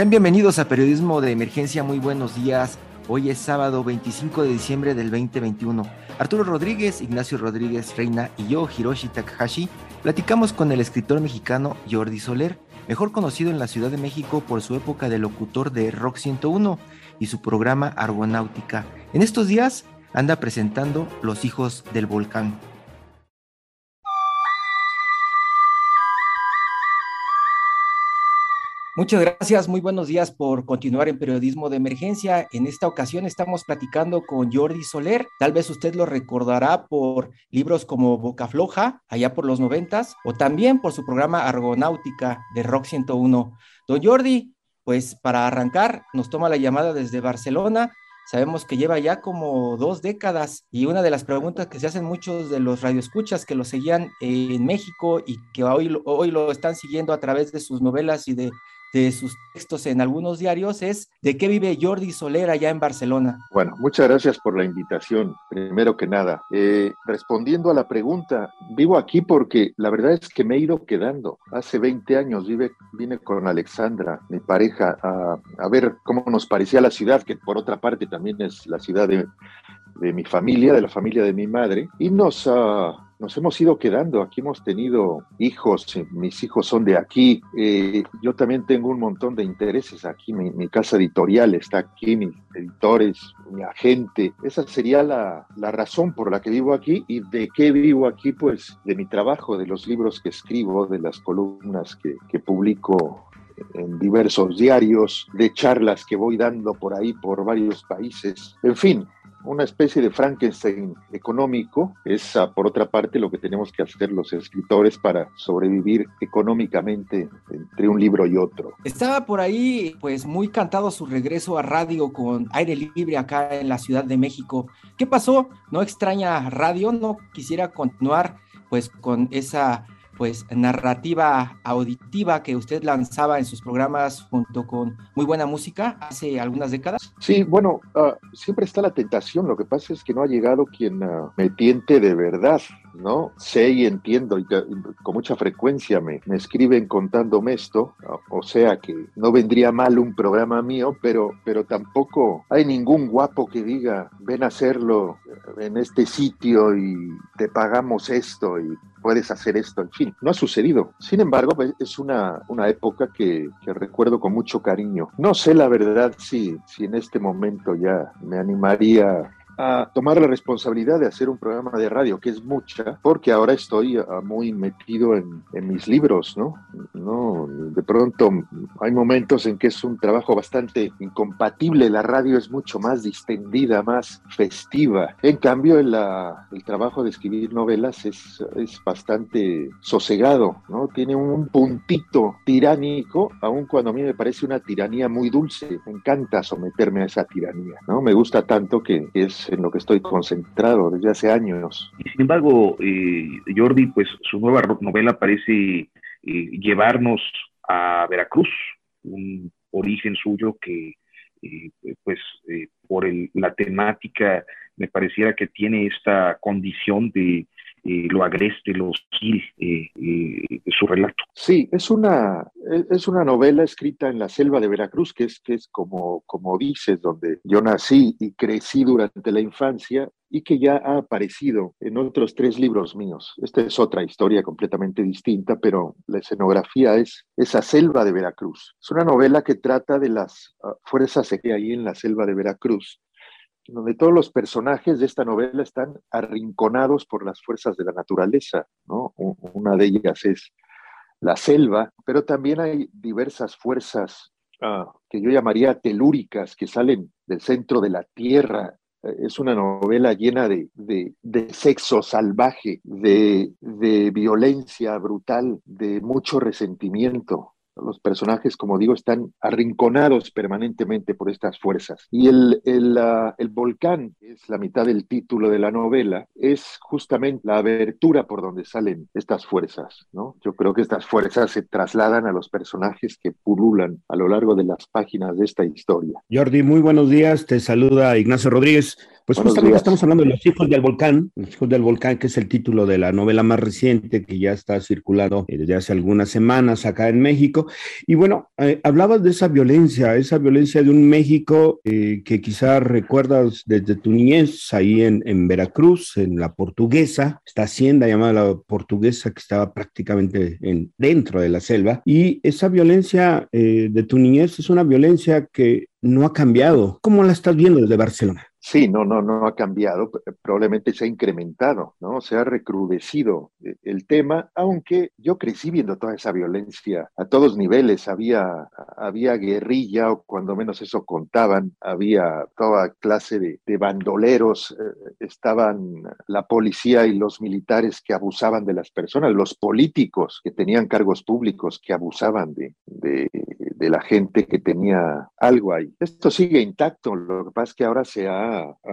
Sean bienvenidos a Periodismo de Emergencia, muy buenos días. Hoy es sábado 25 de diciembre del 2021. Arturo Rodríguez, Ignacio Rodríguez Reina y yo, Hiroshi Takahashi, platicamos con el escritor mexicano Jordi Soler, mejor conocido en la Ciudad de México por su época de locutor de Rock 101 y su programa Argonáutica. En estos días anda presentando Los Hijos del Volcán. Muchas gracias, muy buenos días por continuar en Periodismo de Emergencia. En esta ocasión estamos platicando con Jordi Soler. Tal vez usted lo recordará por libros como Boca Floja, allá por los noventas, o también por su programa Argonáutica de Rock 101. Don Jordi, pues para arrancar, nos toma la llamada desde Barcelona. Sabemos que lleva ya como dos décadas y una de las preguntas que se hacen muchos de los radioescuchas que lo seguían en México y que hoy, hoy lo están siguiendo a través de sus novelas y de de sus textos en algunos diarios es de qué vive Jordi Soler allá en Barcelona. Bueno, muchas gracias por la invitación, primero que nada. Eh, respondiendo a la pregunta, vivo aquí porque la verdad es que me he ido quedando. Hace 20 años vive, vine con Alexandra, mi pareja, a, ver cómo nos parecía la ciudad, que por otra parte también es la ciudad de, de mi familia, de la familia de mi madre, y nos... Uh, nos hemos ido quedando. Aquí hemos tenido hijos, eh, mis hijos son de aquí. Eh, yo también tengo un montón de intereses aquí. Mi, casa editorial está aquí, mis editores, mi agente. Esa sería la, la, razón por la que vivo aquí. ¿Y de qué vivo aquí? Pues de mi trabajo, de los libros que escribo, de las columnas que, que publico en diversos diarios, de charlas que voy dando por ahí, por varios países. En fin, una especie de Frankenstein económico. Es, por otra parte, lo que tenemos que hacer los escritores para sobrevivir económicamente entre un libro y otro. Estaba por ahí, pues, muy cantado su regreso a radio con aire libre acá en la Ciudad de México. ¿Qué pasó? ¿No extraña radio? ¿No quisiera continuar, pues, con esa pues narrativa auditiva que usted lanzaba en sus programas junto con muy buena música hace algunas décadas? Sí, bueno, uh, siempre está la tentación, lo que pasa es que no ha llegado quien uh, me tiente de verdad, ¿no? Sé y entiendo y, con mucha frecuencia me, me escriben contándome esto, uh, o sea que no vendría mal un programa mío, pero, pero tampoco hay ningún guapo que diga, ven a hacerlo en este sitio y te pagamos esto y puedes hacer esto, en fin, no ha sucedido. Sin embargo, pues, es una, una época que, que, recuerdo con mucho cariño. No sé la verdad si, si en este momento ya me animaría a tomar la responsabilidad de hacer un programa de radio, que es mucha, porque ahora estoy uh, muy metido en, en, mis libros, ¿no? ¿no? De pronto hay momentos en que es un trabajo bastante incompatible, la radio es mucho más distendida, más festiva. En cambio, el, la, el trabajo de escribir novelas es, es bastante sosegado, ¿no? Tiene un puntito tiránico, aun cuando a mí me parece una tiranía muy dulce. Me encanta someterme a esa tiranía, ¿no? Me gusta tanto que es en lo que estoy concentrado desde hace años. Y sin embargo, eh, Jordi, pues su nueva novela parece eh, llevarnos a Veracruz, un origen suyo que, eh, pues, por el, la temática me pareciera que tiene esta condición de eh, lo agreste, lo hostil eh, eh, su relato. Sí, es una, es una novela escrita en la selva de Veracruz, que es, que es como, como dices, donde yo nací y crecí durante la infancia, y que ya ha aparecido en otros tres libros míos. Esta es otra historia completamente distinta, pero la escenografía es esa selva de Veracruz. Es una novela que trata de las uh, fuerzas que hay en la selva de Veracruz donde todos los personajes de esta novela están arrinconados por las fuerzas de la naturaleza, ¿no? Una de ellas es la selva, pero también hay diversas fuerzas uh, que yo llamaría telúricas que salen del centro de la tierra. Es una novela llena de, de, de sexo salvaje, de, de violencia brutal, de mucho resentimiento. Los personajes, como digo, están arrinconados permanentemente por estas fuerzas. Y el, el, uh, el, volcán, es la mitad del título de la novela, es justamente la abertura por donde salen estas fuerzas. ¿no? Yo creo que estas fuerzas se trasladan a los personajes que pululan a lo largo de las páginas de esta historia. Jordi, muy buenos días. Te saluda Ignacio Rodríguez. Pues Buenos justamente días. estamos hablando de Los Hijos del Volcán, Los Hijos del Volcán, que es el título de la novela más reciente que ya está circulando desde hace algunas semanas acá en México. Y bueno, eh, hablabas de esa violencia, esa violencia de un México eh, que quizás recuerdas desde tu niñez, ahí en, en, Veracruz, en la portuguesa, esta hacienda llamada la portuguesa que estaba prácticamente en, dentro de la selva. Y esa violencia eh, de tu niñez es una violencia que no ha cambiado. ¿Cómo la estás viendo desde Barcelona? Sí, no, no, no ha cambiado, probablemente se ha incrementado, ¿no? Se ha recrudecido eh, el tema, aunque yo crecí viendo toda esa violencia a todos niveles, había, había guerrilla, o cuando menos eso contaban, había toda clase de, bandoleros, eh, estaban la policía y los militares que abusaban de las personas, los políticos que tenían cargos públicos que abusaban de, de, de la gente que tenía algo ahí. Esto sigue intacto, lo que pasa es que ahora se ha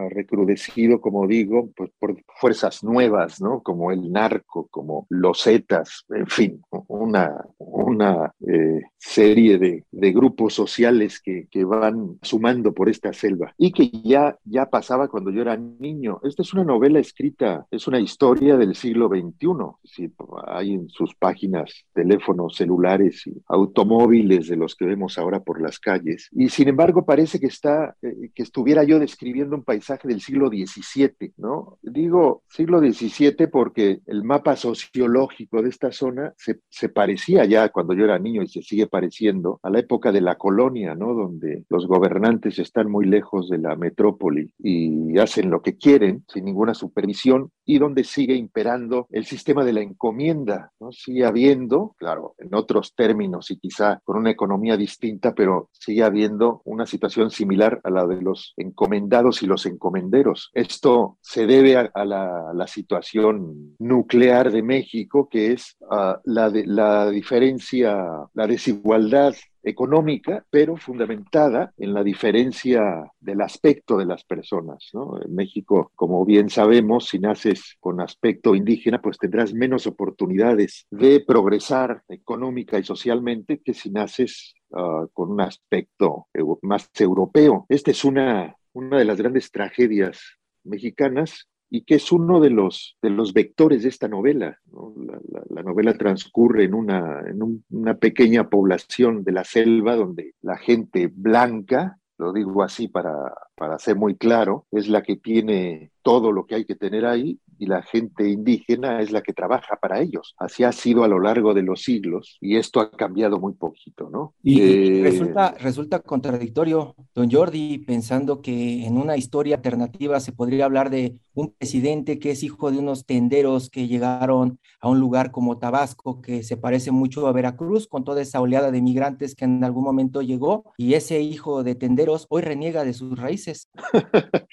recrudecido, como digo, pues por fuerzas nuevas, ¿no? Como el narco, como los Zetas, en fin, una, una eh, serie de, de, grupos sociales que, que, van sumando por esta selva y que ya, ya pasaba cuando yo era niño. Esta es una novela escrita, es una historia del siglo XXI. Sí, hay en sus páginas teléfonos celulares y automóviles de los que vemos ahora por las calles. Y sin embargo parece que está, eh, que estuviera yo describiendo un paisaje del siglo XVII, ¿no? Digo siglo XVII porque el mapa sociológico de esta zona se, se, parecía ya cuando yo era niño y se sigue pareciendo a la época de la colonia, ¿no? Donde los gobernantes están muy lejos de la metrópoli y hacen lo que quieren sin ninguna supervisión y donde sigue imperando el sistema de la encomienda, ¿no? Sigue habiendo, claro, en otros términos y quizá con una economía distinta, pero sigue habiendo una situación similar a la de los encomendados y los encomenderos. Esto se debe a, la, situación nuclear de México, que es uh, la, la diferencia, la desigualdad económica, pero fundamentada en la diferencia del aspecto de las personas. ¿no? En México, como bien sabemos, si naces con aspecto indígena, pues tendrás menos oportunidades de progresar económica y socialmente que si naces uh, con un aspecto más europeo. Esta es una una de las grandes tragedias mexicanas y que es uno de los, de los vectores de esta novela. ¿no? La, la, la, novela transcurre en, una, en un, una pequeña población de la selva donde la gente blanca, lo digo así para, para ser muy claro, es la que tiene todo lo que hay que tener ahí y la gente indígena es la que trabaja para ellos. Así ha sido a lo largo de los siglos y esto ha cambiado muy poquito, ¿no? Y, eh, resulta, resulta contradictorio, don Jordi, pensando que en una historia alternativa se podría hablar de un presidente que es hijo de unos tenderos que llegaron a un lugar como Tabasco, que se parece mucho a Veracruz, con toda esa oleada de migrantes que en algún momento llegó, y ese hijo de tenderos hoy reniega de sus raíces.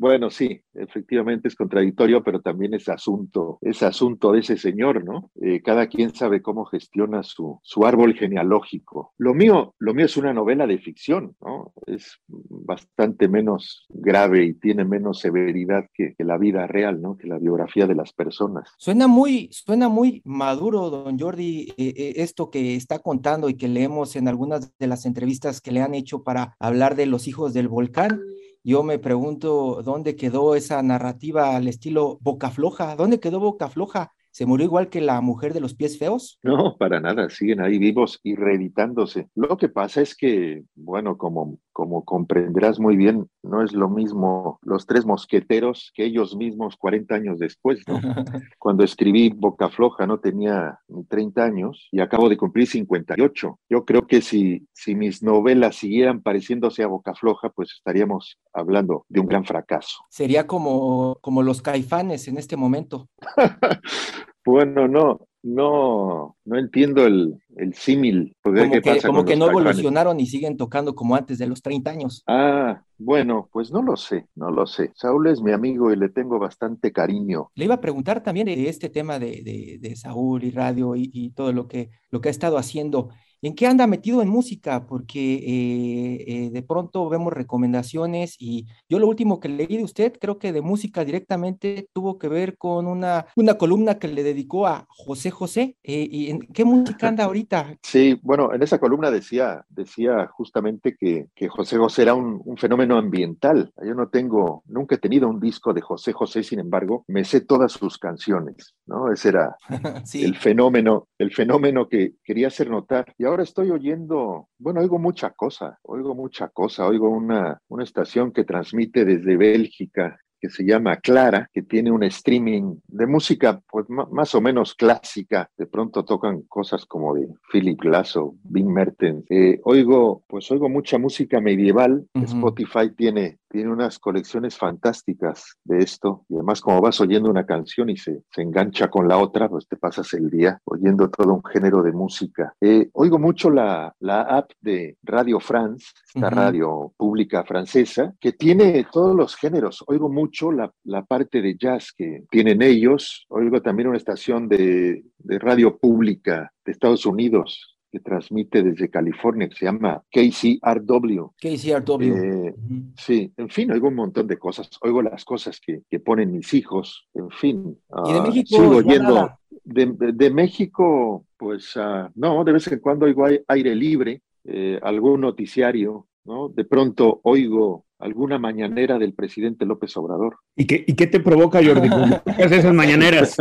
Bueno, sí, efectivamente es contradictorio, pero también es asunto, es asunto de ese señor, ¿no? Eh, cada quien sabe cómo gestiona su, su árbol genealógico. Lo mío, lo mío es una novela de ficción, ¿no? Es bastante menos grave y tiene menos severidad que, la vida real, ¿no? Que la biografía de las personas. Suena muy, suena muy maduro, don Jordi, eh, eh, esto que está contando y que leemos en algunas de las entrevistas que le han hecho para hablar de los hijos del volcán yo me pregunto dónde quedó esa narrativa al estilo Boca Floja, ¿dónde quedó Boca Floja? ¿Se murió igual que la mujer de los pies feos? No, para nada, siguen ahí vivos y reeditándose. Lo que pasa es que, bueno, como, como comprenderás muy bien, no es lo mismo los tres mosqueteros que ellos mismos 40 años después, ¿no? Cuando escribí Boca Floja no tenía ni 30 años y acabo de cumplir 58. Yo creo que si, si mis novelas siguieran pareciéndose a Boca Floja, pues estaríamos hablando de un gran fracaso. Sería como, como los caifanes en este momento. bueno, no, no, no entiendo el, el símil. Como que, como que no evolucionaron y siguen tocando como antes de los 30 años. Ah, bueno, pues no lo sé, no lo sé. Saúl es mi amigo y le tengo bastante cariño. Le iba a preguntar también de este tema de, de, de Saúl y radio y, y, todo lo que, lo que ha estado haciendo. ¿En qué anda metido en música? Porque eh, eh, de pronto vemos recomendaciones y yo lo último que leí de usted, creo que de música directamente tuvo que ver con una, una columna que le dedicó a José José. Eh, ¿Y en qué música anda ahorita? Sí, bueno, en esa columna decía, decía justamente que, que José José era un, un, fenómeno ambiental. Yo no tengo, nunca he tenido un disco de José José, sin embargo, me sé todas sus canciones, ¿no? Ese era sí. el fenómeno, el fenómeno que quería hacer notar. Y ahora estoy oyendo, bueno, oigo mucha cosa, oigo mucha cosa, oigo una, una estación que transmite desde Bélgica que se llama Clara, que tiene un streaming de música pues más o menos clásica. De pronto tocan cosas como de Philip Glass o Bing Mertens. Eh, oigo, pues oigo mucha música medieval. Uh -huh. Spotify tiene tiene unas colecciones fantásticas de esto y además como vas oyendo una canción y se, se, engancha con la otra, pues te pasas el día oyendo todo un género de música. Eh, oigo mucho la, la, app de Radio France, esta uh -huh. radio pública francesa, que tiene todos los géneros. Oigo mucho la, la, parte de jazz que tienen ellos. Oigo también una estación de, de radio pública de Estados Unidos que transmite desde California, que se llama KCRW. KCRW. Eh, uh -huh. Sí, en fin, oigo un montón de cosas. Oigo las cosas que, que ponen mis hijos, en fin. ¿Y de México? Uh, sigo oyendo. De, de, de, México, pues uh, no, de vez en cuando oigo aire libre, eh, algún noticiario, ¿no? De pronto oigo alguna mañanera del presidente López Obrador. ¿Y qué, y qué te provoca, Jordi? ¿Qué haces esas mañaneras?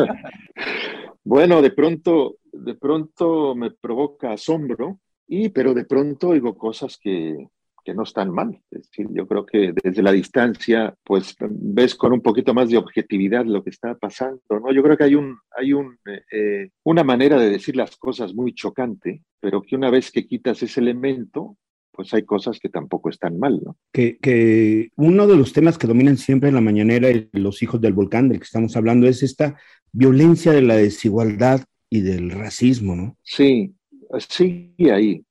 bueno, de pronto de pronto me provoca asombro, y, pero de pronto oigo cosas que, que no están mal. Es decir, yo creo que desde la distancia, pues ves con un poquito más de objetividad lo que está pasando, ¿no? Yo creo que hay, un, hay un, eh, una manera de decir las cosas muy chocante, pero que una vez que quitas ese elemento, pues hay cosas que tampoco están mal, ¿no? Que, que uno de los temas que dominan siempre en la mañanera y los hijos del volcán del que estamos hablando es esta violencia de la desigualdad y del racismo, ¿no? Sí, sí, ahí.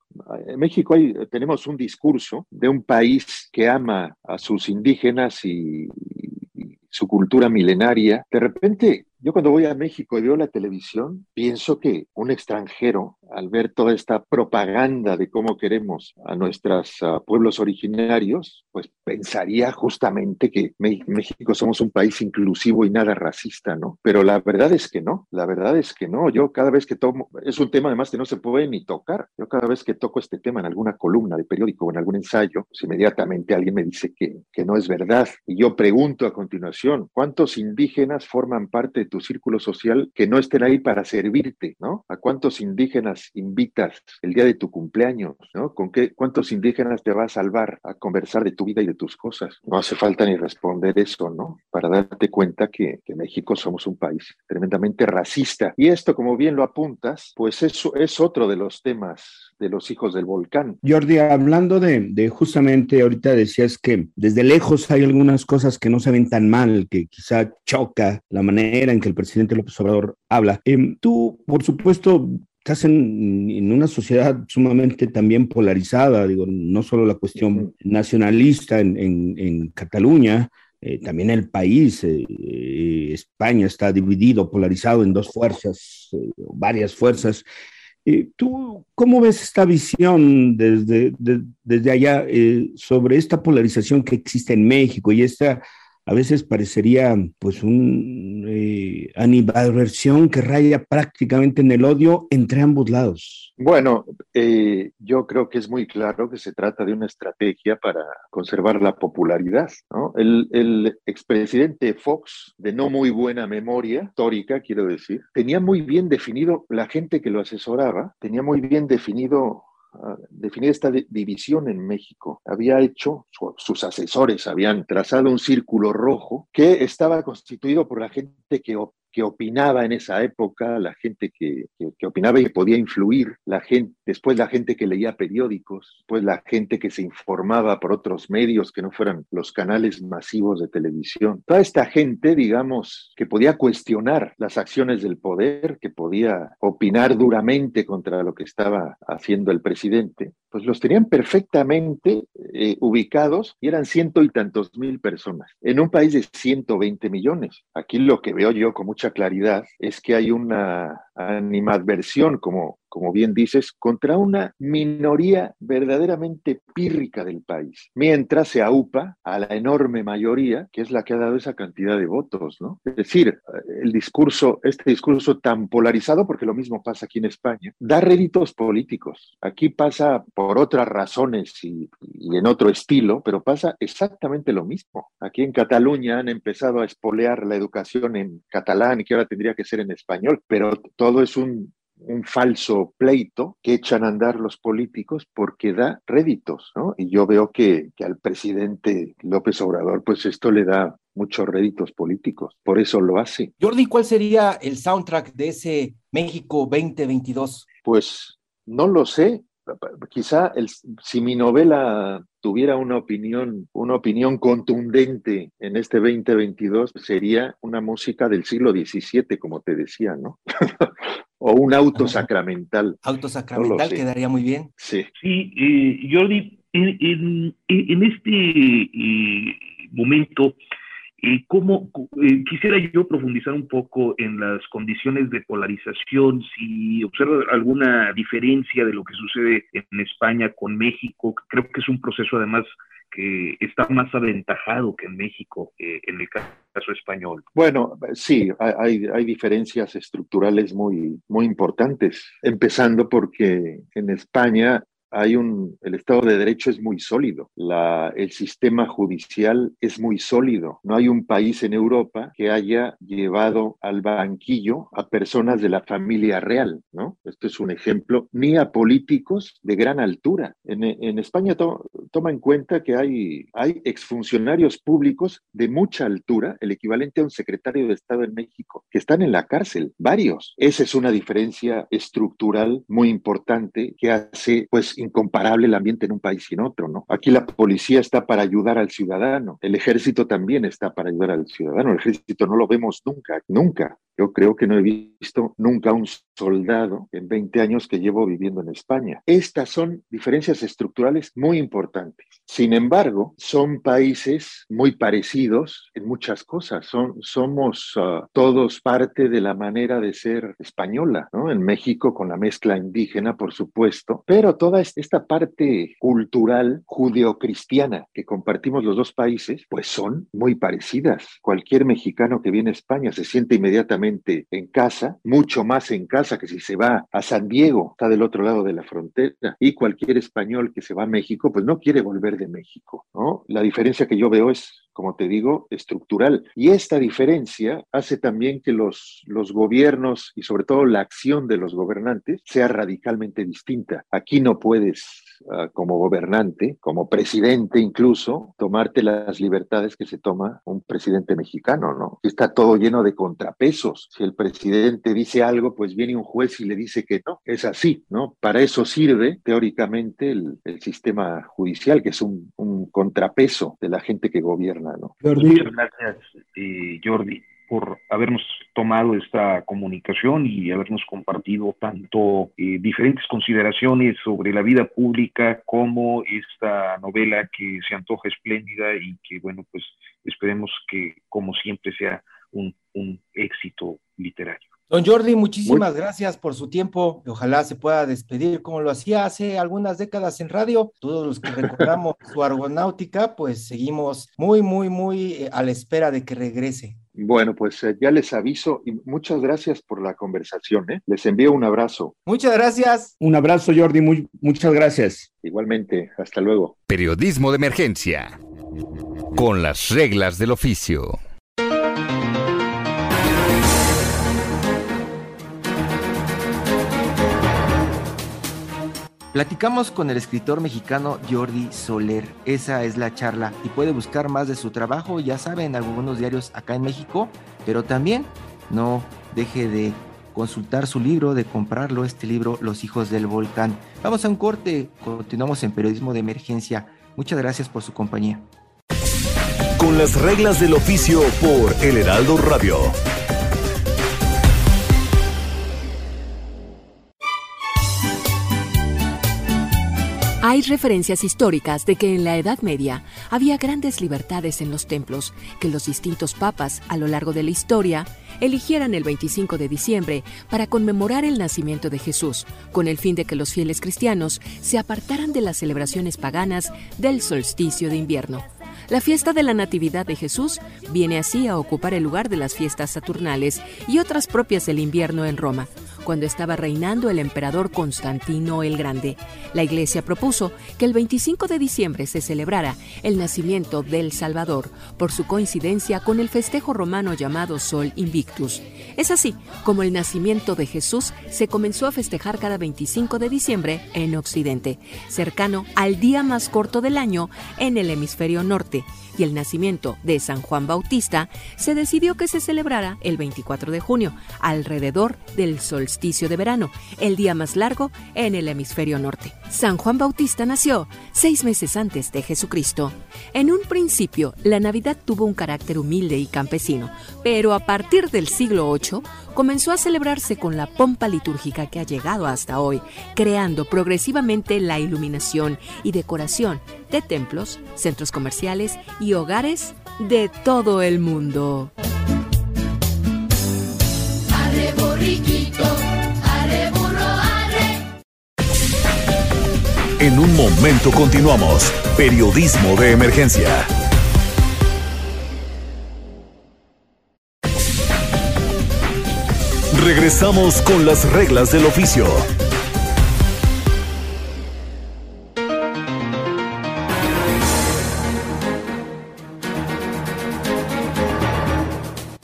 En México hay, tenemos un discurso de un país que ama a sus indígenas y, y su cultura milenaria. De repente yo cuando voy a México y veo la televisión, pienso que un extranjero, al ver toda esta propaganda de cómo queremos a nuestros uh, pueblos originarios, pues pensaría justamente que México somos un país inclusivo y nada racista, ¿no? Pero la verdad es que no, la verdad es que no. Yo cada vez que tomo, es un tema además que no se puede ni tocar. Yo cada vez que toco este tema en alguna columna de periódico o en algún ensayo, pues inmediatamente alguien me dice que, que no es verdad. Y yo pregunto a continuación, ¿cuántos indígenas forman parte tu círculo social que no estén ahí para servirte, ¿no? ¿A cuántos indígenas invitas el día de tu cumpleaños, ¿no? ¿Con qué, cuántos indígenas te va a salvar a conversar de tu vida y de tus cosas? No hace falta ni responder eso, ¿no? Para darte cuenta que, que México somos un país tremendamente racista. Y esto, como bien lo apuntas, pues eso es otro de los temas de los hijos del volcán. Jordi, hablando de, de, justamente, ahorita decías que desde lejos hay algunas cosas que no se ven tan mal, que quizá choca la manera en que el presidente López Obrador habla. Eh, tú, por supuesto, estás en, en, una sociedad sumamente también polarizada, digo, no solo la cuestión nacionalista en, en, en Cataluña, eh, también el país, eh, eh, España está dividido, polarizado en dos fuerzas, eh, varias fuerzas. Eh, ¿Tú cómo ves esta visión desde, de, desde allá eh, sobre esta polarización que existe en México y esta a veces parecería pues un eh, animadversión que raya prácticamente en el odio entre ambos lados. Bueno, eh, yo creo que es muy claro que se trata de una estrategia para conservar la popularidad. ¿no? El, el expresidente Fox, de no muy buena memoria histórica, quiero decir, tenía muy bien definido la gente que lo asesoraba, tenía muy bien definido definir esta división en México. Había hecho, sus asesores habían trazado un círculo rojo que estaba constituido por la gente que que opinaba en esa época, la gente que, que, opinaba y podía influir, la gente, después la gente que leía periódicos, después la gente que se informaba por otros medios que no fueran los canales masivos de televisión. Toda esta gente, digamos, que podía cuestionar las acciones del poder, que podía opinar duramente contra lo que estaba haciendo el presidente, pues los tenían perfectamente eh, ubicados y eran ciento y tantos mil personas en un país de 120 millones. Aquí lo que veo yo con mucha claridad es que hay una animadversión, como, como bien dices, contra una minoría verdaderamente pírrica del país, mientras se aupa a la enorme mayoría, que es la que ha dado esa cantidad de votos, ¿no? Es decir, el discurso, este discurso tan polarizado, porque lo mismo pasa aquí en España, da réditos políticos. Aquí pasa por otras razones y, en otro estilo, pero pasa exactamente lo mismo. Aquí en Cataluña han empezado a espolear la educación en catalán y que ahora tendría que ser en español, pero todo es un, falso pleito que echan a andar los políticos porque da réditos, ¿no? Y yo veo que, que, al presidente López Obrador, pues esto le da muchos réditos políticos, por eso lo hace. Jordi, ¿cuál sería el soundtrack de ese México 2022? Pues no lo sé, quizá el, si mi novela tuviera una opinión, una opinión contundente en este 2022, sería una música del siglo XVII, como te decía, ¿no? o un auto sacramental. Auto sacramental quedaría muy bien. Sí. Sí, eh, Jordi, en, en, este eh, momento eh, ¿cómo, eh, quisiera yo profundizar un poco en las condiciones de polarización, si observa alguna diferencia de lo que sucede en España con México, creo que es un proceso además que está más aventajado que en México eh, en el caso español. Bueno, sí, hay, hay diferencias estructurales muy, muy importantes, empezando porque en España hay un, el Estado de Derecho es muy sólido, la, el sistema judicial es muy sólido. No hay un país en Europa que haya llevado al banquillo a personas de la familia real, ¿no? Esto es un ejemplo, ni a políticos de gran altura. En, en España toma en cuenta que hay, hay exfuncionarios públicos de mucha altura, el equivalente a un secretario de Estado en México, que están en la cárcel, varios. Esa es una diferencia estructural muy importante que hace, pues, incomparable el ambiente en un país y en otro, ¿no? Aquí la policía está para ayudar al ciudadano, el ejército también está para ayudar al ciudadano, el ejército no lo vemos nunca, nunca. Yo creo que no he visto nunca un soldado en 20 años que llevo viviendo en España. Estas son diferencias estructurales muy importantes. Sin embargo, son países muy parecidos en muchas cosas. Son, somos ah, todos parte de la manera de ser española, ¿no? En México con la mezcla indígena, por supuesto, pero toda esta parte cultural judeocristiana que compartimos los dos países, pues son muy parecidas. Cualquier mexicano que viene a España se siente inmediatamente en casa, mucho más en casa que si se va a San Diego, está del otro lado de la frontera, y cualquier español que se va a México, pues no quiere volver de México. La diferencia que yo veo es como te digo, estructural. Y esta diferencia hace también que los, los gobiernos y sobre todo la acción de los gobernantes sea radicalmente distinta. Aquí no puedes Ah, como gobernante, como presidente incluso, tomarte las libertades que se toma un presidente mexicano, ¿no? Está todo lleno de contrapesos. Si el presidente dice algo, pues viene un juez y le dice que no. Es así, ¿no? Para eso sirve teóricamente el, sistema judicial, que es un, un, contrapeso de la gente que gobierna, Muchas gracias, eh, Jordi por habernos tomado esta comunicación y habernos compartido tanto eh, diferentes consideraciones sobre la vida pública como esta novela que se antoja espléndida y que, bueno, pues esperemos que, como siempre, sea un, un éxito. Don Jordi, muchísimas gracias por su tiempo. Ojalá se pueda despedir como lo hacía hace algunas décadas en radio. Todos los que recordamos su argonáutica, pues seguimos muy, muy, muy eh, a la espera de que regrese. Bueno, pues eh, ya les aviso y muchas gracias por la conversación. ¿eh? Les envío un abrazo. Muchas gracias. Un abrazo, Jordi. Muy, muchas gracias. Igualmente. Hasta luego. Periodismo de emergencia. Con las reglas del oficio. Platicamos con el escritor mexicano Jordi Soler. Esa es la charla y puede buscar más de su trabajo, ya saben, en algunos diarios acá en México, pero también no deje de consultar su libro, de comprarlo, este libro, Los hijos del volcán. Vamos a un corte, continuamos en periodismo de emergencia. Muchas gracias por su compañía. Con las reglas del oficio por El Heraldo Radio. Hay referencias históricas de que en la Edad Media había grandes libertades en los templos, que los distintos papas a lo largo de la historia eligieran el 25 de diciembre para conmemorar el nacimiento de Jesús, con el fin de que los fieles cristianos se apartaran de las celebraciones paganas del solsticio de invierno. La fiesta de la Natividad de Jesús viene así a ocupar el lugar de las fiestas saturnales y otras propias del invierno en Roma, cuando estaba reinando el emperador Constantino el Grande. La Iglesia propuso que el 25 de diciembre se celebrara el nacimiento del Salvador por su coincidencia con el festejo romano llamado Sol Invictus. Es así como el nacimiento de Jesús se comenzó a festejar cada 25 de diciembre en Occidente, cercano al día más corto del año en el hemisferio norte y el nacimiento de San Juan Bautista, se decidió que se celebrara el 24 de junio, alrededor del solsticio de verano, el día más largo en el hemisferio norte. San Juan Bautista nació seis meses antes de Jesucristo. En un principio, la Navidad tuvo un carácter humilde y campesino, pero a partir del siglo VIII comenzó a celebrarse con la pompa litúrgica que ha llegado hasta hoy, creando progresivamente la iluminación y decoración de templos, centros comerciales y hogares de todo el mundo. En un momento continuamos. Periodismo de emergencia. Regresamos con las reglas del oficio.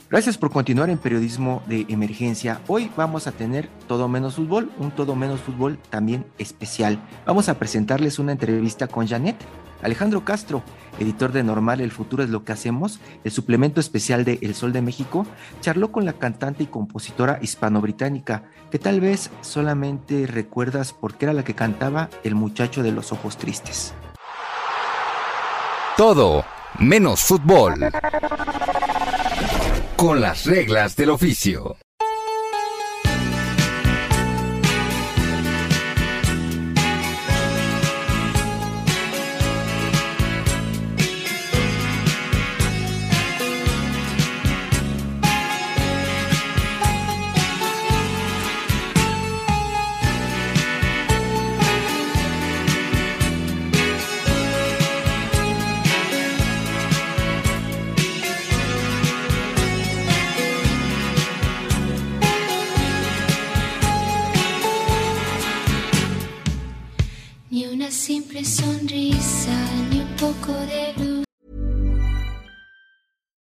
Gracias por continuar en periodismo de emergencia. Hoy vamos a tener todo menos fútbol, un todo menos fútbol también especial. Vamos a presentarles una entrevista con Janet. Alejandro Castro, editor de Normal, El futuro es lo que hacemos, el suplemento especial de El Sol de México, charló con la cantante y compositora hispano-británica, que tal vez solamente recuerdas porque era la que cantaba El muchacho de los ojos tristes. Todo menos fútbol con las reglas del oficio.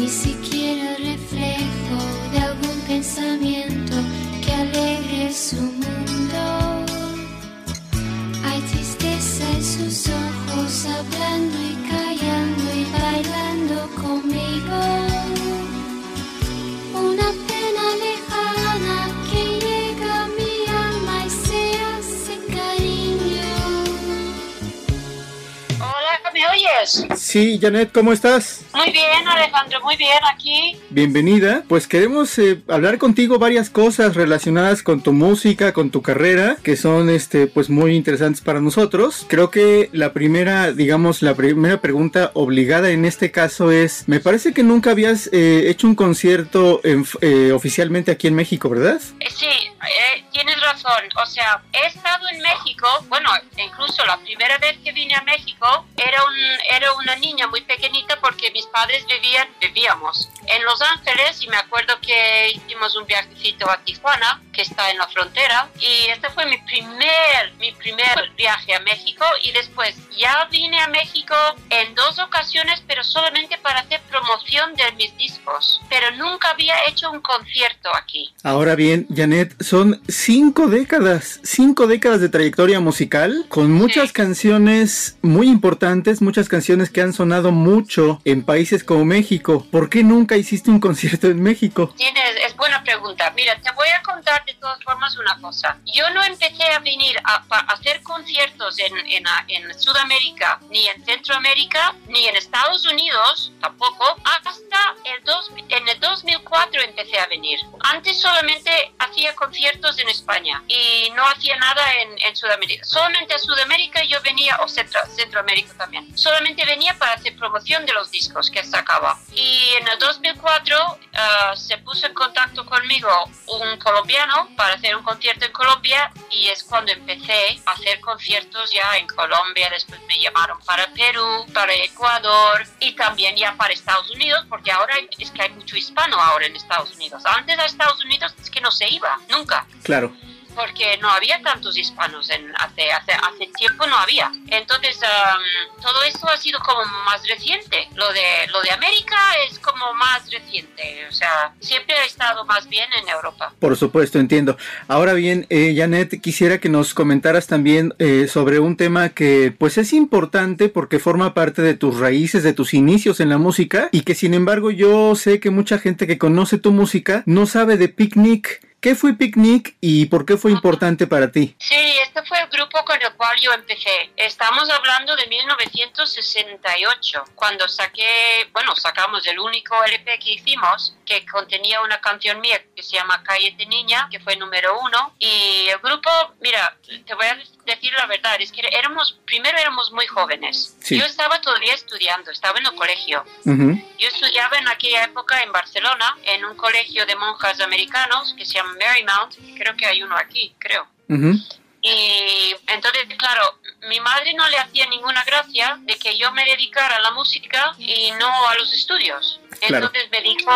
ni siquiera reflejo Sí, Janet, ¿cómo estás? Muy bien, Alejandro, muy bien, aquí. Bienvenida. Pues queremos eh, hablar contigo varias cosas relacionadas con tu música, con tu carrera, que son este pues muy interesantes para nosotros. Creo que la primera, digamos, la primera pregunta obligada en este caso es, me parece que nunca habías eh, hecho un concierto en- eh, oficialmente aquí en México, ¿verdad? Sí, tienes razón. O sea, he estado en México, bueno, incluso la primera vez que vine a México era, un, era una niña muy pequeñita porque mis padres vivían, vivíamos en Los Ángeles y me acuerdo que hicimos un viajecito a Tijuana, que está en la frontera, y este fue mi primer, mi viaje a México y después ya vine a México en dos ocasiones, pero solamente para hacer promoción de mis discos, pero nunca había hecho un concierto aquí. Ahora bien, Janet, son cinco décadas, cinco décadas de trayectoria musical, con muchas canciones muy importantes, muchas canciones que han sonado mucho en países como México. ¿Por qué nunca hiciste un concierto en México? Tienes, es buena pregunta. Mira, te voy a contar de todas formas una cosa. Yo no empecé a venir a, a hacer conciertos en, en, a- en Sudamérica, ni en Centroamérica, ni en Estados Unidos, tampoco, hasta el dos, en el 2004 empecé a venir. Antes solamente hacía conciertos en España y no hacía nada en, en Sudamérica. Solamente a Sudamérica yo venía, o Centro, Centroamérica también. Solamente venía para hacer promoción de los discos que sacaba. Y en el 2004 ah, se puso en contacto conmigo un colombiano para hacer un concierto en Colombia y es cuando empecé a hacer conciertos ya en Colombia. Después me llamaron para Perú, para Ecuador y también ya para Estados Unidos porque ahora es que hay mucho hispano ahora en Estados Unidos. Antes a Estados Unidos es que no se iba, nunca Claro. Porque no había tantos hispanos en, hace, hace, hace tiempo no había entonces am, todo esto ha sido como más reciente lo de lo de América es como más reciente o sea siempre ha estado más bien en Europa Por supuesto, entiendo. Ahora bien, eh, Janet, quisiera que nos comentaras también eh, sobre un tema que pues es importante porque forma parte de tus raíces, de tus inicios en la música y que sin embargo yo sé que mucha gente que conoce tu música no sabe de Picnic. ¿Qué fue Picnic y por qué fue importante para ti? Sí, este fue el grupo con el cual yo empecé. Estamos hablando de 1968, cuando saqué, bueno, sacamos el único LP que hicimos, que contenía una canción mía que se llama Cállate Niña, que fue número uno. Y el grupo, mira, te voy a decir la verdad, es que éramos, primero éramos muy jóvenes. Sí. Yo estaba todavía estudiando, estaba en el colegio. Ujú. Yo estudiaba en aquella época en Barcelona, en un colegio de monjas americanos que se llama Marymount. Creo que hay uno aquí, creo. Ujú. Y entonces, claro, mi madre no le hacía ninguna gracia de que yo me dedicara a la música y no a los estudios. Claro. Entonces me dijo,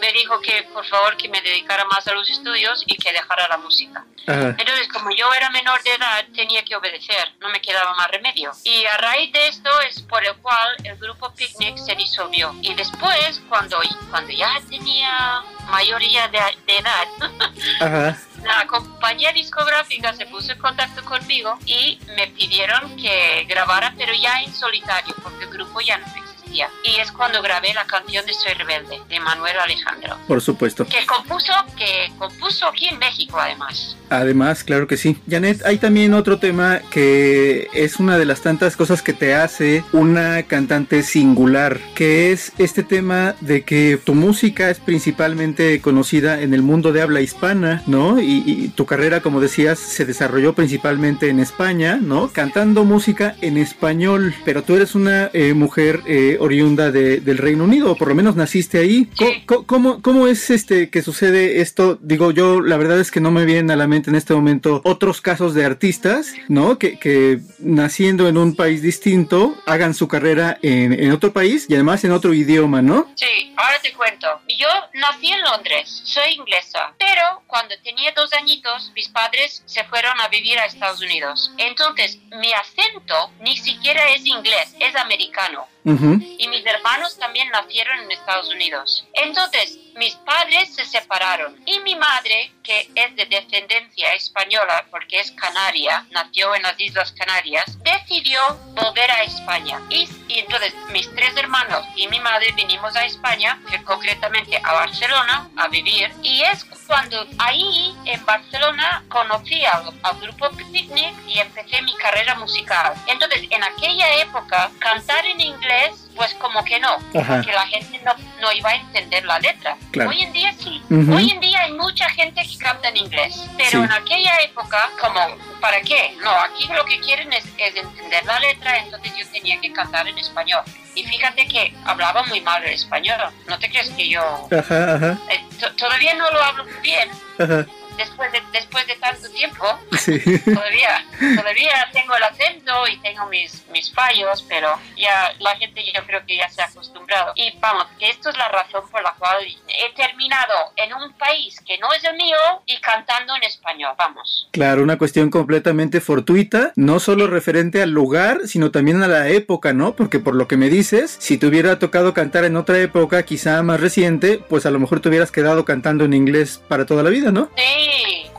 me dijo que por favor que me dedicara más a los estudios y que dejara la música. Ajá. Entonces, como yo era menor de edad, tenía que obedecer, no me quedaba más remedio. Y a raíz de esto es por el cual el grupo Picnic se disolvió. Y después, cuando, cuando ya tenía mayoría de, de edad, Ajá. la compañía discográfica se puso en contacto conmigo y me pidieron que grabara, pero ya en solitario, porque el grupo ya no existía. Y es cuando grabé la canción de Soy Rebelde, de Manuel Alejandro, Por supuesto. que compuso, que compuso aquí en México además. Además, claro que sí. Janet, hay también otro tema que es una de las tantas cosas que te hace una cantante singular, que es este tema de que tu música es principalmente conocida en el mundo de habla hispana, ¿no? Y, y tu carrera, como decías, se desarrolló principalmente en España, ¿no? Cantando música en español, pero tú eres una eh, mujer eh, oriunda de- del Reino Unido, o por lo menos naciste ahí. Co- co- ¿Cómo, cómo es este que sucede esto? Digo, yo la verdad es que no me vienen a la mente en este momento otros casos de artistas, ¿no? Que, que naciendo en un país distinto hagan su carrera en, en otro país y además en otro idioma, ¿no? Sí, ahora te cuento. Yo nací en Londres, soy inglesa, pero cuando tenía dos añitos, mis padres se fueron a vivir a Estados Unidos. Entonces, mi acento ni siquiera es inglés, es americano. Y mis hermanos también nacieron en Estados Unidos. Entonces, mis padres se separaron y mi madre, que es de descendencia española porque es canaria, nació en las Islas Canarias, decidió volver a España. Y, y entonces mis tres hermanos y mi madre vinimos a España, que concretamente a Barcelona, a vivir. Y es cuando ahí en Barcelona conocí al, al grupo Picnic y empecé mi carrera musical. Entonces en aquella época cantar en inglés pues como que no, Ajá. porque la gente no, no iba a entender la letra. Claro. Hoy en día sí. Hoy en día hay mucha gente que canta en inglés, pero Sí. en aquella época, como, ¿para qué? No, aquí lo que quieren es, es entender la letra, entonces yo tenía que cantar en español. Y fíjate que hablaba muy mal el español. No te crees que yo Ajá, ajá, eh, to- todavía no lo hablo bien ajá. Después de, después de tanto tiempo. Sí. Todavía, todavía tengo el acento y tengo mis, mis fallos, pero ya la gente yo creo que ya se ha acostumbrado. Y vamos, que esto es la razón por la cual he terminado en un país que no es el mío y cantando en español, vamos. Claro, una cuestión completamente fortuita, no solo referente al lugar, sino también a la época, ¿no? Porque por lo que me dices, si te hubiera tocado cantar en otra época, quizá más reciente, pues a lo mejor te hubieras quedado cantando en inglés para toda la vida, ¿no? Sí,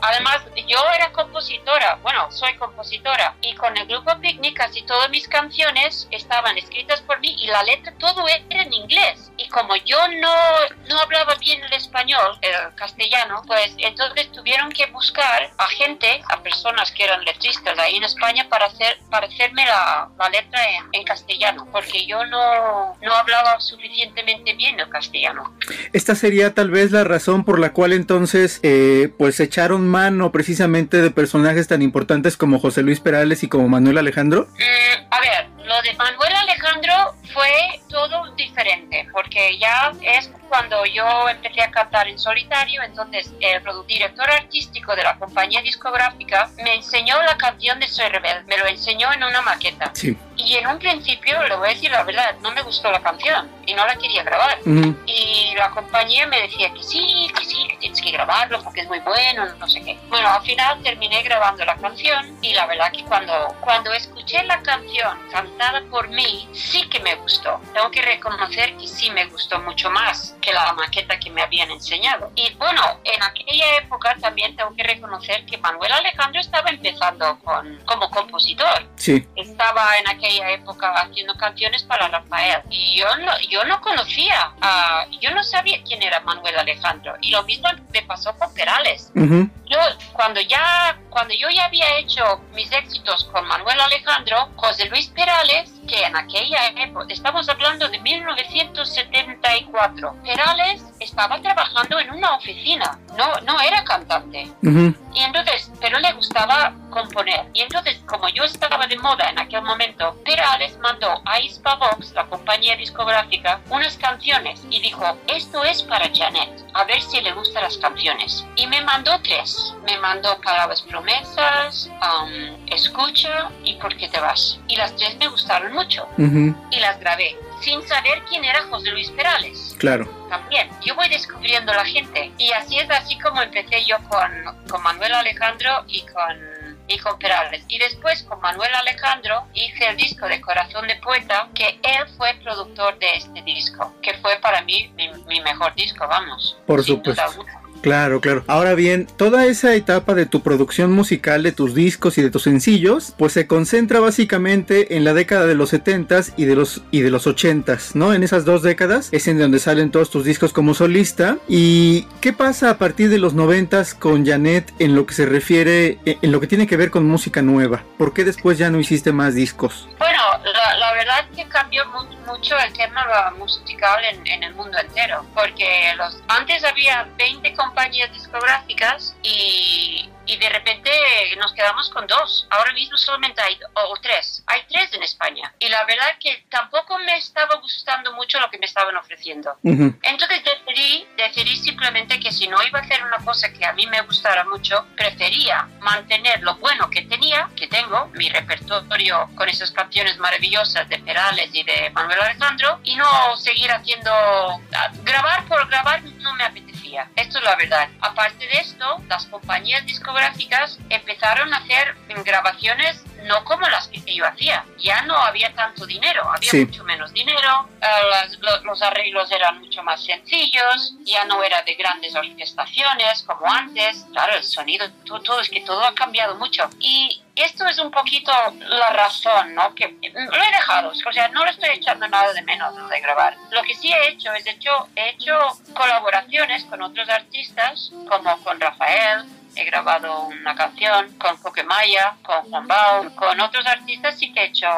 además yo era compositora, bueno, soy compositora y con el grupo Picnic casi todas mis canciones estaban escritas por mí y la letra todo era en inglés. Y como yo no, no hablaba bien el español, el castellano, pues entonces tuvieron que buscar a gente, a personas que eran letristas ahí en España para hacer para hacerme la, la letra en, en castellano, porque yo no, no hablaba suficientemente bien el castellano. Esta sería tal vez la razón por la cual entonces eh, pues echaron mano precisamente de personajes tan importantes como José Luis Perales y como Manuel Alejandro. Mm, a ver, lo de Manuel Alejandro fue todo diferente, porque ya es cuando yo empecé a cantar en solitario, entonces el director artístico de la compañía discográfica me enseñó la canción de Soy Rebelde, me lo enseñó en una maqueta. Sí. Y en un principio, le voy a decir la verdad, no me gustó la canción y no la quería grabar. Ujú. Y la compañía me decía que sí, que sí, tienes que grabarlo porque es muy bueno, no sé qué. Bueno, al final terminé grabando la canción y la verdad que cuando, cuando escuché la canción cantada por mí, sí que me gustó. Tengo que reconocer que sí me gustó mucho más que la maqueta que me habían enseñado. Y bueno, en aquella época también tengo que reconocer que Manuel Alejandro estaba empezando con, como compositor Sí. estaba en aquella época haciendo canciones para Rafael y yo no, yo no conocía, a, yo no sabía quién era Manuel Alejandro y lo mismo me pasó con Perales. Yo cuando ya cuando yo ya había hecho mis éxitos con Manuel Alejandro, José Luis Perales, que en aquella época estamos hablando de 1974, Perales estaba trabajando en una oficina, no no era cantante. Y entonces, pero le gustaba componer. Y entonces, como yo estaba de moda en aquel momento, Perales mandó a Hispavox, la compañía discográfica, unas canciones y dijo, esto es para Janet, a ver si le gustan las canciones. Y me mandó tres. Me mandó Palabras Promesas, um, Escucha y ¿Por qué te vas? Y las tres me gustaron mucho. Y las grabé, sin saber quién era José Luis Perales Claro. también. Yo voy descubriendo la gente. Y así es así como empecé yo con, con Manuel Alejandro y con, y con Perales. Y después con Manuel Alejandro hice el disco de Corazón de Poeta, que él fue productor de este disco, que fue para mí mi, mi mejor disco, vamos. Por supuesto. Claro, claro. Ahora bien, toda esa etapa de tu producción musical, de tus discos y de tus sencillos, pues se concentra básicamente en la década de los 70s y de los y de los 80s, ¿no? En esas dos décadas es en donde salen todos tus discos como solista. ¿Y qué pasa a partir de los 90s con Janet en lo que se refiere en en lo que tiene que ver con música nueva? ¿Por qué después ya no hiciste más discos? Bueno, la, la verdad es que cambió mu- mucho el tema musical en, en el mundo entero, porque los, antes había 20 compañías discográficas y, y de repente nos quedamos con dos. Ahora mismo solamente hay o, o tres. Hay tres en España. Y la verdad que tampoco me estaba gustando mucho lo que me estaban ofreciendo. Ujú. Entonces decidí, decidí simplemente que si no iba a hacer una cosa que a mí me gustara mucho, prefería mantener lo bueno que tenía, que tengo, mi repertorio con esas canciones maravillosas de Perales y de Manuel Alejandro, y no seguir haciendo, grabar por grabar no me apetecía. Esto es la verdad. Aparte de esto, las compañías discográficas empezaron a hacer grabaciones no como las que yo hacía. Ya no había tanto dinero, había Sí. mucho menos dinero, eh, los arreglos eran mucho más sencillos, ya no era de grandes orquestaciones como antes. Claro, el sonido, todo, todo es que todo ha cambiado mucho. Y esto es un poquito la razón, ¿no? Que lo he dejado, o sea, no lo estoy echando nada de menos de grabar. Lo que sí he hecho es hecho, he hecho colaboraciones con otros artistas, como con Rafael, he grabado una canción con Coquemaya, con Juan Bau, con otros artistas sí que he hecho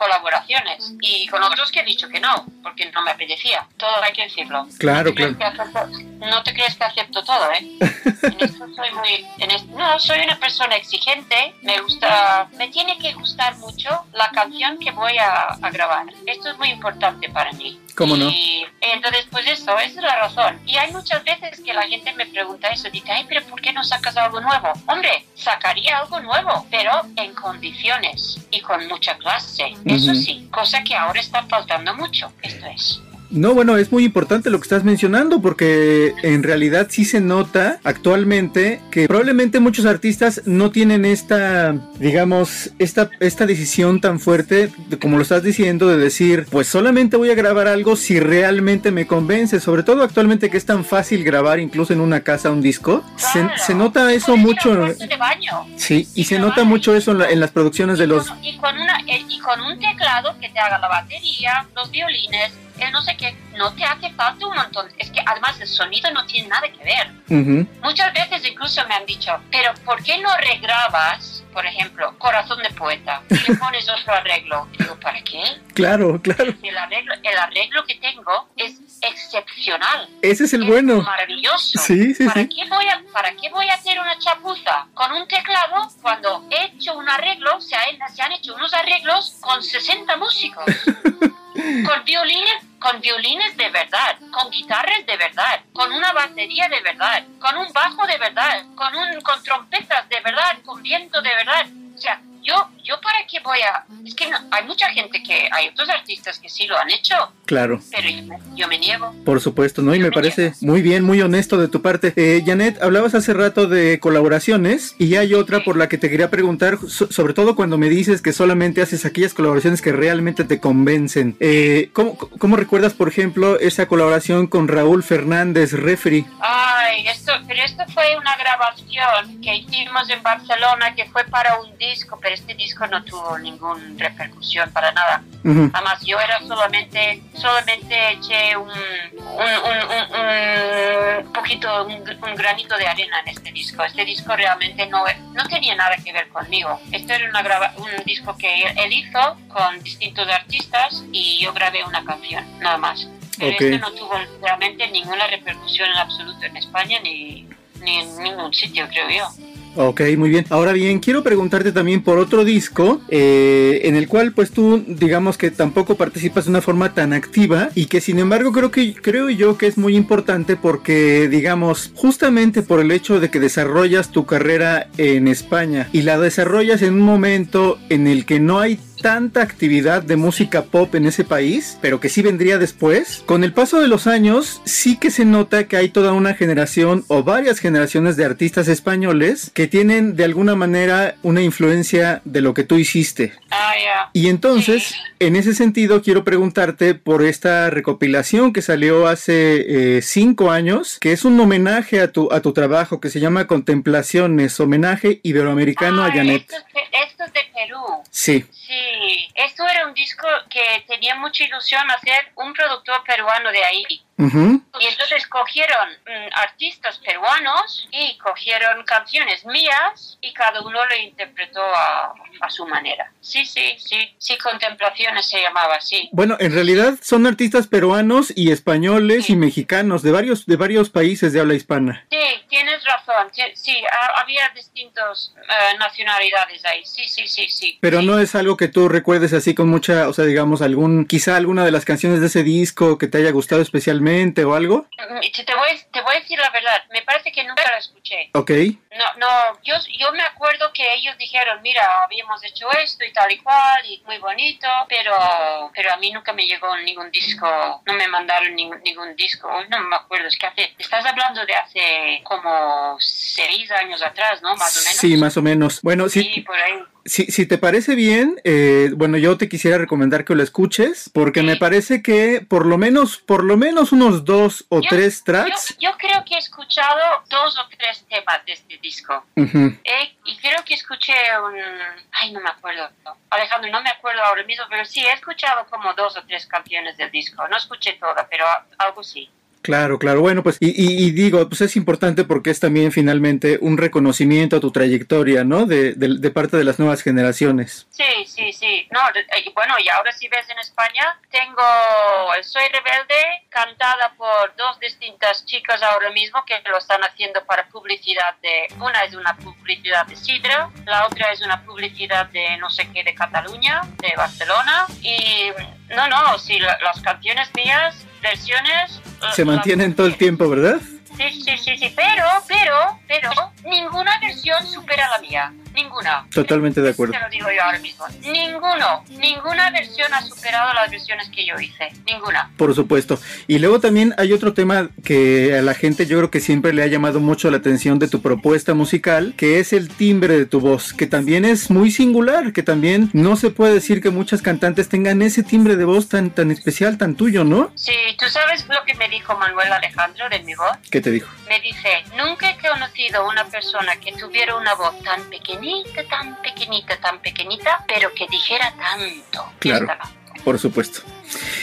colaboraciones y con otros que he dicho que no, porque no me apetecía. Todo hay que decirlo. Claro, no te crees que acepto- no te crees que acepto todo, ¿eh? En esto soy muy... en es- no, soy una persona exigente, me gusta... Me tiene que gustar mucho la canción que voy a, a grabar. Esto es muy importante para mí. ¿Cómo no? Y entonces, pues eso, esa es la razón. Y hay muchas veces que la gente me pregunta eso, dice, ay, pero ¿por qué no sacas algo nuevo? Hombre, sacaría algo nuevo, pero en condiciones y con mucha clase. Eso sí, cosa que ahora está faltando mucho. Esto es. No, bueno, es muy importante lo que estás mencionando porque en realidad sí se nota actualmente que probablemente muchos artistas no tienen esta, digamos, esta, esta decisión tan fuerte, de, como lo estás diciendo, de decir, pues solamente voy a grabar algo si realmente me convence, sobre todo actualmente que es tan fácil grabar incluso en una casa un disco. Se, se nota eso mucho. de baño. Sí, y se nota mucho eso en, la- en las producciones de los... Y con, una, eh, y con un teclado que te haga la batería, los violines, el no sé qué, no te hace falta un montón. Es que además el sonido no tiene nada que ver. Ujú. Muchas veces incluso me han dicho, pero ¿por qué no regrabas, por ejemplo, Corazón de Poeta y le pones otro arreglo? Digo, ¿para qué? Claro, claro. El arreglo, el arreglo que tengo es excepcional. Ese es el bueno. Maravilloso. Sí, sí, ¿Para sí. qué voy a, ¿Para qué voy a hacer una chapuza con un teclado cuando he hecho un arreglo, se, ha- se han hecho unos arreglos con 60 músicos? con violines, con violines de verdad, con guitarras de verdad, con una batería de verdad, con un bajo de verdad, con un con trompetas de verdad, con viento de verdad. O sea, yo yo para qué voy a es que no- hay mucha gente que hay otros artistas que sí lo han hecho, Claro. pero yo, me- yo me niego. Por supuesto, ¿no? Y me parece muy bien, muy honesto de tu parte. Eh, Janet, hablabas hace rato de colaboraciones y hay otra por la que te quería preguntar, so- sobre todo cuando me dices que solamente haces aquellas colaboraciones que realmente te convencen. Eh, ¿cómo, cómo recuerdas, por ejemplo, esa colaboración con Raúl Fernández, referee? Ay, esto, pero esto fue una grabación que hicimos en Barcelona que fue para un disco, pero este disco no tuvo ninguna repercusión para nada. Ujú. Además, yo era solamente, solamente eché un, un, un- un- un poquito, un, granito de arena en este disco. Este disco realmente no, no tenía nada que ver conmigo. Esto era una grava- un disco que él hizo con distintos artistas y yo grabé una canción, nada más. Pero Ok. este no tuvo realmente ninguna repercusión en absoluto en España ni, ni en ningún sitio, creo yo. Ok, muy bien. Ahora bien, quiero preguntarte también por otro disco eh, en el cual pues tú digamos que tampoco participas de una forma tan activa y que sin embargo creo que creo yo que es muy importante porque digamos justamente por el hecho de que desarrollas tu carrera en España y la desarrollas en un momento en el que no hay tanta actividad de música pop en ese país, pero que sí vendría después. Con el paso de los años, sí que se nota que hay toda una generación o varias generaciones de artistas españoles que tienen de alguna manera una influencia de lo que tú hiciste. Ah, ya. Y entonces, en ese sentido, quiero preguntarte por esta recopilación que salió hace eh, cinco años, que es un homenaje a tu, a tu trabajo, que se llama Contemplaciones, homenaje iberoamericano a Janet. Esto, es de- esto es de Perú. Sí. Sí, esto era un disco que tenía mucha ilusión hacer un productor peruano de ahí. Ujú. Y entonces cogieron mm, artistas peruanos y cogieron canciones mías y cada uno lo interpretó a, a su manera. Sí, sí, sí, sí, Contemplaciones se llamaba así. Bueno, en realidad son artistas peruanos y españoles y mexicanos de varios de varios países de habla hispana. Sí, tienes razón, sí, sí, ha- había distintas nacionalidades ahí, sí, sí, sí, sí. Pero no es algo que tú recuerdes así con mucha, o sea, digamos algún quizá alguna de las canciones de ese disco que te haya gustado especialmente recientemente o algo? Te voy, te voy a decir la verdad, me parece que nunca lo escuché. Ok. No, no, yo, yo me acuerdo que ellos dijeron, mira, habíamos hecho esto y tal y cual, y muy bonito, pero, pero a mí nunca me llegó ningún disco, no me mandaron ningún, ningún disco, no me acuerdo, es que hace, estás hablando de hace como seis años atrás, ¿no? Más o menos. Sí, más o menos. Bueno, sí. Sí, por ahí. Si, si te parece bien, eh, bueno, yo te quisiera recomendar que lo escuches, porque me parece que por lo menos, por lo menos unos dos o Yo- tres tracks. Yo, yo creo que he escuchado dos o tres temas de este disco. Eh, y creo que escuché un... Ay, no me acuerdo. Alejandro, no me acuerdo ahora mismo, pero sí, he escuchado como dos o tres canciones del disco. No escuché toda, pero algo sí. Claro, claro. Bueno, pues, y, y- y digo, pues es importante porque es también finalmente un reconocimiento a tu trayectoria, ¿no? De, de- de parte de las nuevas generaciones. Sí, sí, sí. No, eh, bueno, y ahora si ves en España, tengo Soy Rebelde cantada por dos distintas chicas ahora mismo que lo están haciendo para publicidad de... Una es una publicidad de Sidra, la otra es una publicidad de no sé qué de Cataluña, de Barcelona. Y no, no, sí, la- las canciones mías, versiones... eh, Se mantienen todo el tiempo, ¿verdad? Sí, sí, sí, sí, pero, pero, pero, ninguna versión supera la mía. Ninguna. Totalmente de acuerdo. Te lo digo yo ahora mismo. Ninguno, ninguna versión ha superado las versiones que yo hice. Ninguna. Por supuesto. Y luego también hay otro tema que a la gente yo creo que siempre le ha llamado mucho la atención de tu propuesta musical, que es el timbre de tu voz, que también es muy singular, que también no se puede decir que muchas cantantes tengan ese timbre de voz tan, tan especial, tan tuyo, ¿no? Sí, ¿tú sabes lo que me dijo Manuel Alejandro de mi voz? ¿Qué te dijo? Me dice, nunca he conocido una persona que tuviera una voz tan pequeñita, tan pequeñita, tan pequeñita, pero que dijera tanto. Claro. Esta- Por supuesto.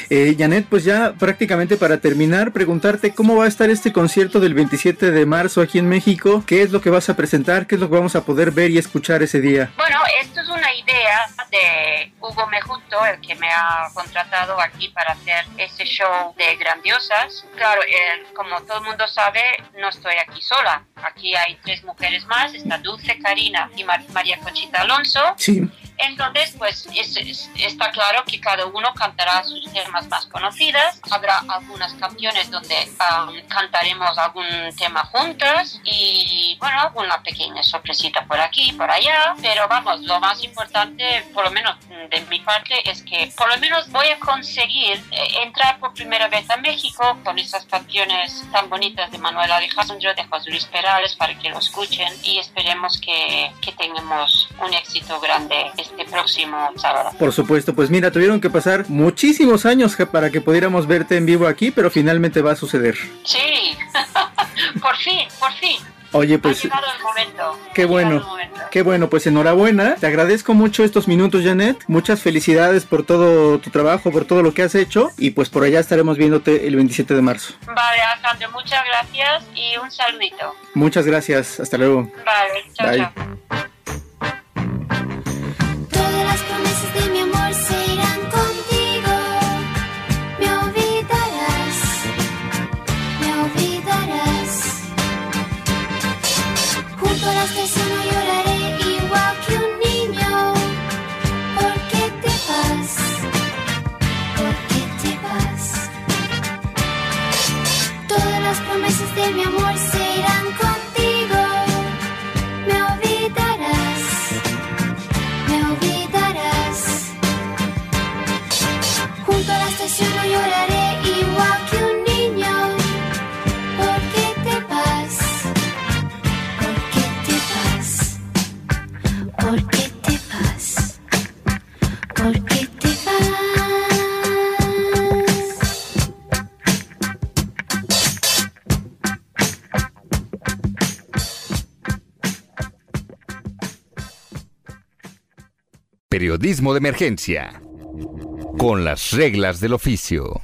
Eh, Janet, pues ya prácticamente para terminar, preguntarte cómo va a estar este concierto del 27 de marzo aquí en México, qué es lo que vas a presentar, qué es lo que vamos a poder ver y escuchar ese día. Bueno, esto es una idea de Hugo Mejuto, el que me ha contratado aquí para hacer ese show de grandiosas. Claro, eh, como todo el mundo sabe, no estoy aquí sola. Aquí hay tres mujeres más, está Dulce, Karina y Mar- María Conchita Alonso. Sí. Entonces, pues es- es- está claro que cada uno cantará sus temas más conocidas. Habrá algunas canciones donde um, cantaremos algún tema juntas y, bueno, alguna pequeña sorpresita por aquí, por allá. Pero vamos, lo más importante, por lo menos de mi parte, es que por lo menos voy a conseguir eh, entrar por primera vez a México con esas canciones tan bonitas de Manuel Alejandro, de José Luis Perales, para que lo escuchen y esperemos que, que tengamos un éxito grande este próximo sábado. Por supuesto, pues mira, tuvieron que pasar muchísimos años para que pudiéramos verte en vivo aquí, pero finalmente va a suceder. Sí, por fin, por fin. Oye, Ha pues llegado el momento. qué Ha bueno, momento. qué bueno, pues enhorabuena. Te agradezco mucho estos minutos, Janet. Muchas felicidades por todo tu trabajo, por todo lo que has hecho y pues por allá estaremos viéndote el 27 de marzo. Vale, Alejandro, muchas gracias y un saludito. Muchas gracias, hasta luego. Vale, chao, Bye. chao. Periodismo de emergencia. Con las reglas del oficio.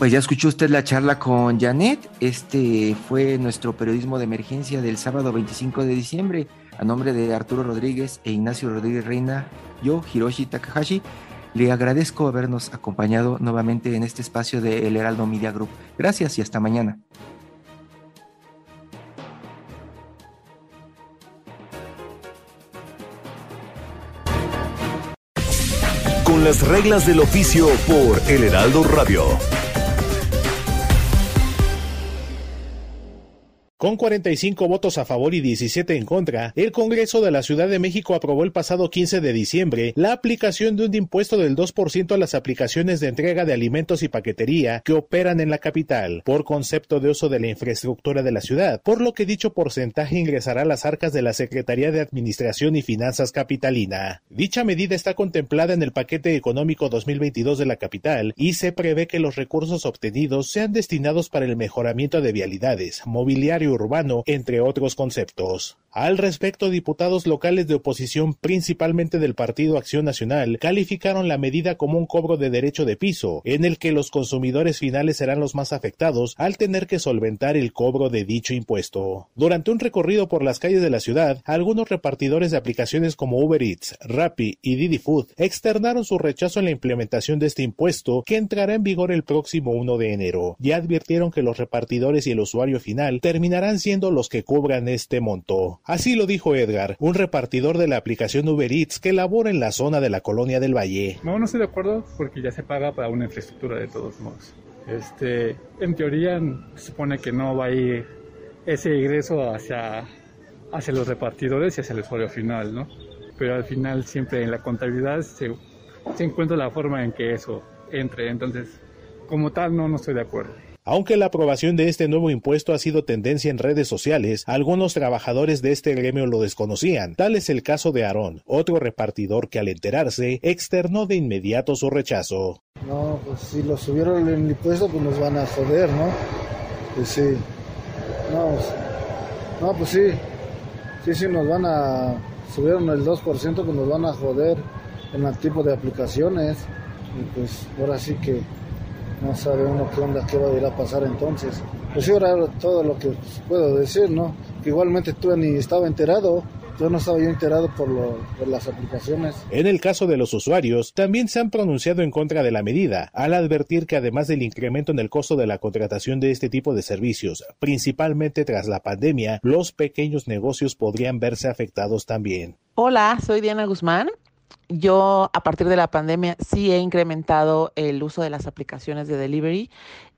Pues ya escuchó usted la charla con Janet. Este fue nuestro periodismo de emergencia del sábado 25 de diciembre. A nombre de Arturo Rodríguez e Ignacio Rodríguez Reina, yo, Hiroshi Takahashi, le agradezco habernos acompañado nuevamente en este espacio de El Heraldo Media Group. Gracias y hasta mañana. Las reglas del oficio por El Heraldo Radio. Con 45 votos a favor y 17 en contra, el Congreso de la Ciudad de México aprobó el pasado 15 de diciembre la aplicación de un impuesto del 2% a las aplicaciones de entrega de alimentos y paquetería que operan en la capital, por concepto de uso de la infraestructura de la ciudad, por lo que dicho porcentaje ingresará a las arcas de la Secretaría de Administración y Finanzas Capitalina. Dicha medida está contemplada en el paquete económico 2022 de la capital y se prevé que los recursos obtenidos sean destinados para el mejoramiento de vialidades, mobiliario urbano, entre otros conceptos. Al respecto, diputados locales de oposición, principalmente del Partido Acción Nacional, calificaron la medida como un cobro de derecho de piso, en el que los consumidores finales serán los más afectados al tener que solventar el cobro de dicho impuesto. Durante un recorrido por las calles de la ciudad, algunos repartidores de aplicaciones como Uber Eats, Rappi y Didi Food externaron su rechazo en la implementación de este impuesto que entrará en vigor el próximo 1 de enero, y advirtieron que los repartidores y el usuario final terminarán siendo los que cobran este monto. Así lo dijo Edgar, un repartidor de la aplicación Uber Eats que labora en la zona de la colonia del Valle. No, no estoy de acuerdo porque ya se paga para una infraestructura de todos modos. Este, en teoría se supone que no va a ir ese ingreso hacia, hacia los repartidores y hacia el usuario final, ¿no? Pero al final siempre en la contabilidad se, se encuentra la forma en que eso entre. Entonces, como tal, no, no estoy de acuerdo. Aunque la aprobación de este nuevo impuesto ha sido tendencia en redes sociales, algunos trabajadores de este gremio lo desconocían. Tal es el caso de Aarón, otro repartidor que al enterarse externó de inmediato su rechazo. No, pues si lo subieron el impuesto, pues nos van a joder, ¿no? Pues sí. No, pues, no, pues sí. Sí, sí, nos van a... Subieron el 2%, pues nos van a joder en el tipo de aplicaciones. Y pues ahora sí que no sabe uno qué onda, qué va a ir a pasar entonces. Pues sí, ahora todo lo que puedo decir, ¿no? Que igualmente tú ni estaba enterado, yo no estaba yo enterado por, lo, por las aplicaciones. En el caso de los usuarios, también se han pronunciado en contra de la medida, al advertir que además del incremento en el costo de la contratación de este tipo de servicios, principalmente tras la pandemia, los pequeños negocios podrían verse afectados también. Hola, soy Diana Guzmán yo a partir de la pandemia sí he incrementado el uso de las aplicaciones de delivery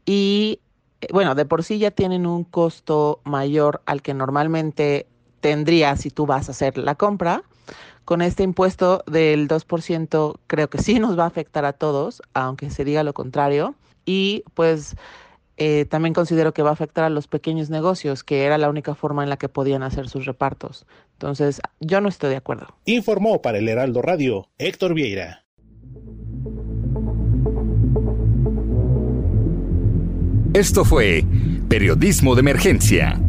y eh, bueno, de por sí ya tienen un costo mayor al que normalmente tendría si tú vas a hacer la compra. Con este impuesto del 2% creo que sí nos va a afectar a todos, aunque se diga lo contrario. Y pues eh, también considero que va a afectar a los pequeños negocios, que era la única forma en la que podían hacer sus repartos. Entonces, yo no estoy de acuerdo. Informó para el Heraldo Radio Héctor Vieira. Esto fue Periodismo de Emergencia.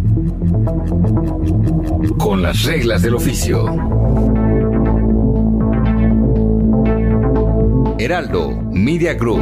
Con las reglas del oficio. Heraldo Media Group.